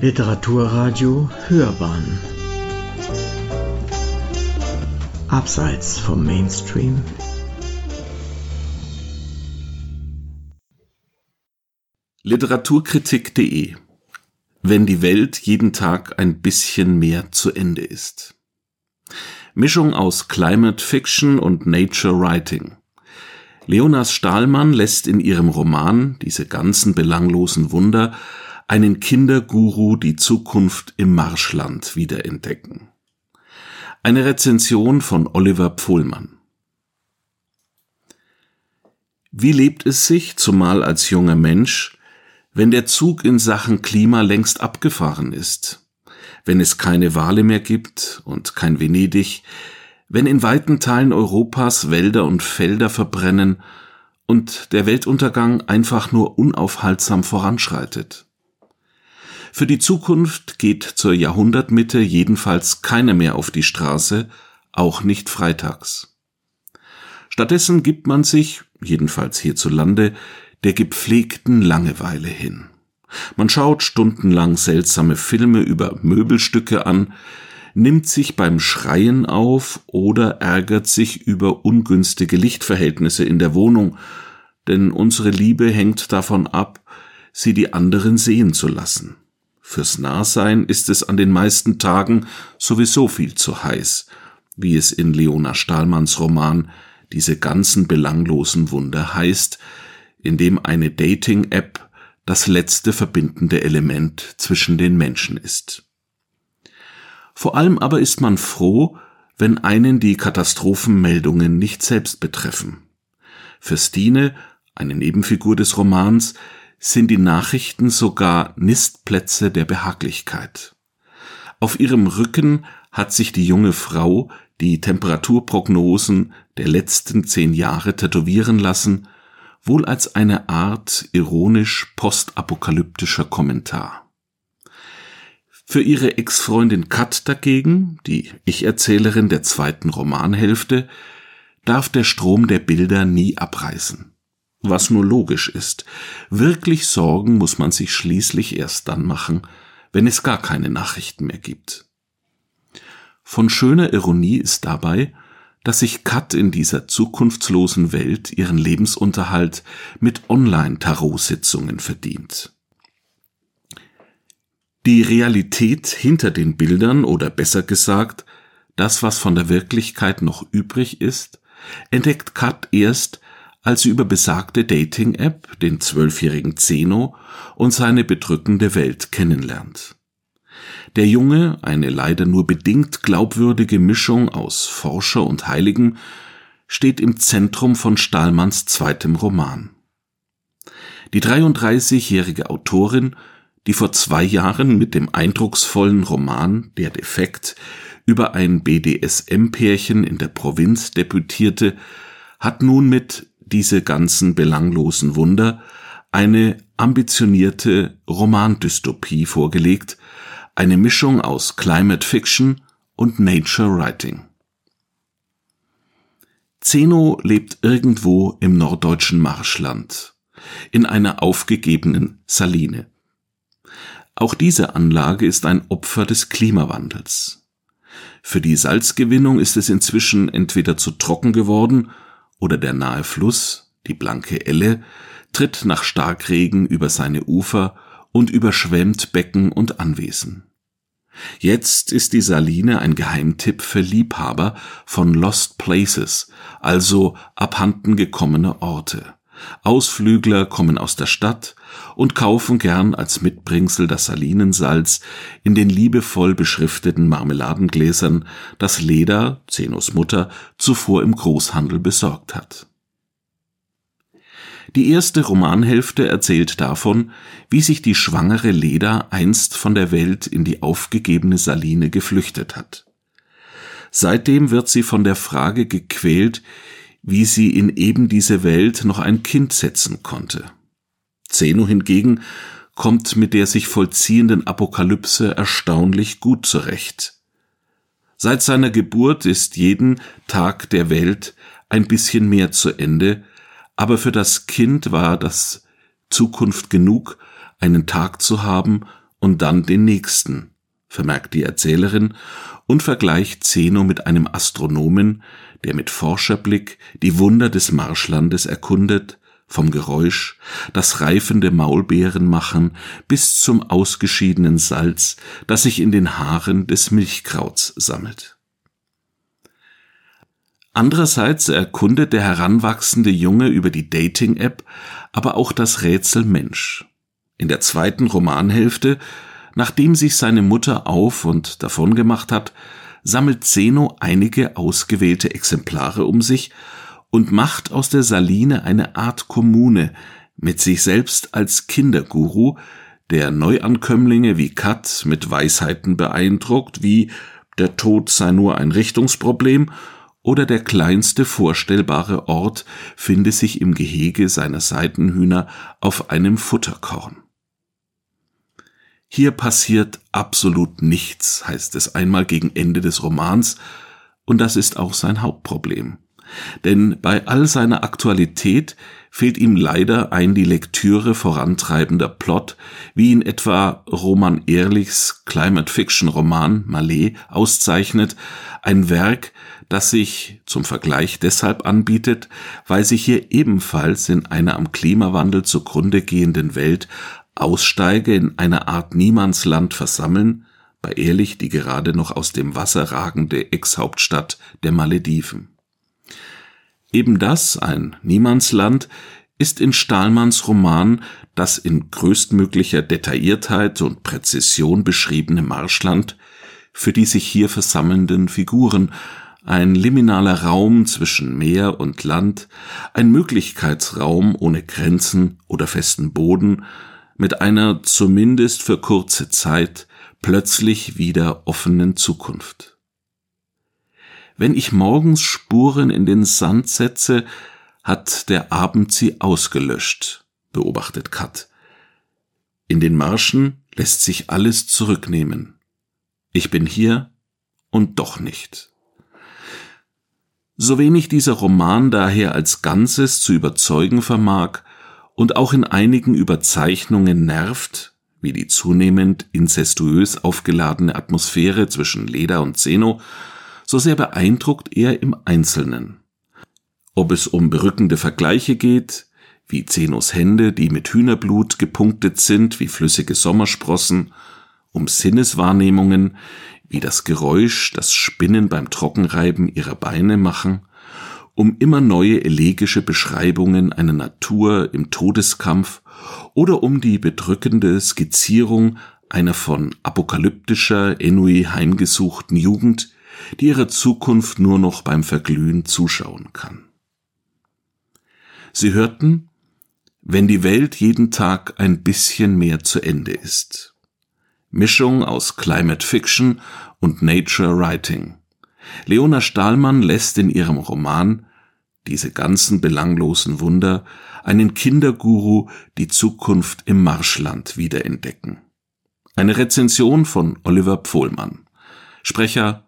Literaturradio Hörbahn Abseits vom Mainstream Literaturkritik.de Wenn die Welt jeden Tag ein bisschen mehr zu Ende ist. Mischung aus Climate Fiction und Nature Writing. Leonas Stahlmann lässt in ihrem Roman Diese ganzen belanglosen Wunder einen Kinderguru die Zukunft im Marschland wiederentdecken. Eine Rezension von Oliver Pfohlmann. Wie lebt es sich, zumal als junger Mensch, wenn der Zug in Sachen Klima längst abgefahren ist, wenn es keine Wale mehr gibt und kein Venedig, wenn in weiten Teilen Europas Wälder und Felder verbrennen und der Weltuntergang einfach nur unaufhaltsam voranschreitet. Für die Zukunft geht zur Jahrhundertmitte jedenfalls keiner mehr auf die Straße, auch nicht freitags. Stattdessen gibt man sich, jedenfalls hierzulande, der gepflegten Langeweile hin. Man schaut stundenlang seltsame Filme über Möbelstücke an, nimmt sich beim Schreien auf oder ärgert sich über ungünstige Lichtverhältnisse in der Wohnung, denn unsere Liebe hängt davon ab, sie die anderen sehen zu lassen. Fürs Nahsein ist es an den meisten Tagen sowieso viel zu heiß, wie es in Leona Stahlmanns Roman Diese ganzen belanglosen Wunder heißt, in dem eine Dating-App das letzte verbindende Element zwischen den Menschen ist. Vor allem aber ist man froh, wenn einen die Katastrophenmeldungen nicht selbst betreffen. Für Stine, eine Nebenfigur des Romans, sind die Nachrichten sogar Nistplätze der Behaglichkeit. Auf ihrem Rücken hat sich die junge Frau die Temperaturprognosen der letzten zehn Jahre tätowieren lassen, wohl als eine Art ironisch postapokalyptischer Kommentar. Für ihre Ex-Freundin Kat dagegen, die Ich-Erzählerin der zweiten Romanhälfte, darf der Strom der Bilder nie abreißen. Was nur logisch ist. Wirklich Sorgen muss man sich schließlich erst dann machen, wenn es gar keine Nachrichten mehr gibt. Von schöner Ironie ist dabei, dass sich Kat in dieser zukunftslosen Welt ihren Lebensunterhalt mit Online-Tarot-Sitzungen verdient. Die Realität hinter den Bildern oder besser gesagt, das, was von der Wirklichkeit noch übrig ist, entdeckt Kat erst, als sie über besagte Dating-App den zwölfjährigen Zeno und seine bedrückende Welt kennenlernt. Der Junge, eine leider nur bedingt glaubwürdige Mischung aus Forscher und Heiligen, steht im Zentrum von Stahlmanns zweitem Roman. Die 33-jährige Autorin die vor zwei Jahren mit dem eindrucksvollen Roman Der Defekt über ein BDSM-Pärchen in der Provinz debütierte, hat nun mit diese ganzen belanglosen Wunder eine ambitionierte Romandystopie vorgelegt, eine Mischung aus Climate Fiction und Nature Writing. Zeno lebt irgendwo im norddeutschen Marschland, in einer aufgegebenen Saline. Auch diese Anlage ist ein Opfer des Klimawandels. Für die Salzgewinnung ist es inzwischen entweder zu trocken geworden oder der nahe Fluss, die blanke Elle, tritt nach Starkregen über seine Ufer und überschwemmt Becken und Anwesen. Jetzt ist die Saline ein Geheimtipp für Liebhaber von Lost Places, also abhanden gekommene Orte. Ausflügler kommen aus der Stadt und kaufen gern als Mitbringsel das Salinensalz in den liebevoll beschrifteten Marmeladengläsern, das Leda, Zenos Mutter, zuvor im Großhandel besorgt hat. Die erste Romanhälfte erzählt davon, wie sich die schwangere Leda einst von der Welt in die aufgegebene Saline geflüchtet hat. Seitdem wird sie von der Frage gequält, wie sie in eben diese Welt noch ein Kind setzen konnte. Zeno hingegen kommt mit der sich vollziehenden Apokalypse erstaunlich gut zurecht. Seit seiner Geburt ist jeden Tag der Welt ein bisschen mehr zu Ende, aber für das Kind war das Zukunft genug, einen Tag zu haben, und dann den nächsten, vermerkt die Erzählerin und vergleicht Zeno mit einem Astronomen, der mit Forscherblick die Wunder des Marschlandes erkundet, vom Geräusch, das reifende Maulbeeren machen, bis zum ausgeschiedenen Salz, das sich in den Haaren des Milchkrauts sammelt. Andererseits erkundet der heranwachsende Junge über die Dating-App aber auch das Rätsel Mensch. In der zweiten Romanhälfte, nachdem sich seine Mutter auf und davon gemacht hat, sammelt Zeno einige ausgewählte Exemplare um sich und macht aus der Saline eine Art Kommune mit sich selbst als Kinderguru, der Neuankömmlinge wie Kat mit Weisheiten beeindruckt, wie der Tod sei nur ein Richtungsproblem oder der kleinste vorstellbare Ort finde sich im Gehege seiner Seitenhühner auf einem Futterkorn. Hier passiert absolut nichts, heißt es einmal gegen Ende des Romans, und das ist auch sein Hauptproblem. Denn bei all seiner Aktualität fehlt ihm leider ein die Lektüre vorantreibender Plot, wie ihn etwa Roman Ehrlichs Climate Fiction Roman Malé auszeichnet, ein Werk, das sich zum Vergleich deshalb anbietet, weil sich hier ebenfalls in einer am Klimawandel zugrunde gehenden Welt Aussteige in einer Art Niemandsland versammeln, bei Ehrlich die gerade noch aus dem Wasser ragende Ex-Hauptstadt der Malediven. Eben das, ein Niemandsland, ist in Stahlmanns Roman das in größtmöglicher Detailliertheit und Präzision beschriebene Marschland für die sich hier versammelnden Figuren, ein liminaler Raum zwischen Meer und Land, ein Möglichkeitsraum ohne Grenzen oder festen Boden, mit einer zumindest für kurze Zeit plötzlich wieder offenen Zukunft. Wenn ich morgens Spuren in den Sand setze, hat der Abend sie ausgelöscht, beobachtet Kat. In den Marschen lässt sich alles zurücknehmen. Ich bin hier und doch nicht. So wenig dieser Roman daher als Ganzes zu überzeugen vermag und auch in einigen Überzeichnungen nervt, wie die zunehmend inzestuös aufgeladene Atmosphäre zwischen Leda und Zeno, so sehr beeindruckt er im Einzelnen. Ob es um berückende Vergleiche geht, wie Zenos Hände, die mit Hühnerblut gepunktet sind wie flüssige Sommersprossen, um Sinneswahrnehmungen, wie das Geräusch, das Spinnen beim Trockenreiben ihrer Beine machen, um immer neue elegische Beschreibungen einer Natur im Todeskampf oder um die bedrückende Skizzierung einer von apokalyptischer Enui heimgesuchten Jugend, die ihrer Zukunft nur noch beim Verglühen zuschauen kann. Sie hörten, wenn die Welt jeden Tag ein bisschen mehr zu Ende ist. Mischung aus Climate Fiction und Nature Writing. Leona Stahlmann lässt in ihrem Roman diese ganzen belanglosen Wunder einen Kinderguru die Zukunft im Marschland wiederentdecken. Eine Rezension von Oliver Pfohlmann. Sprecher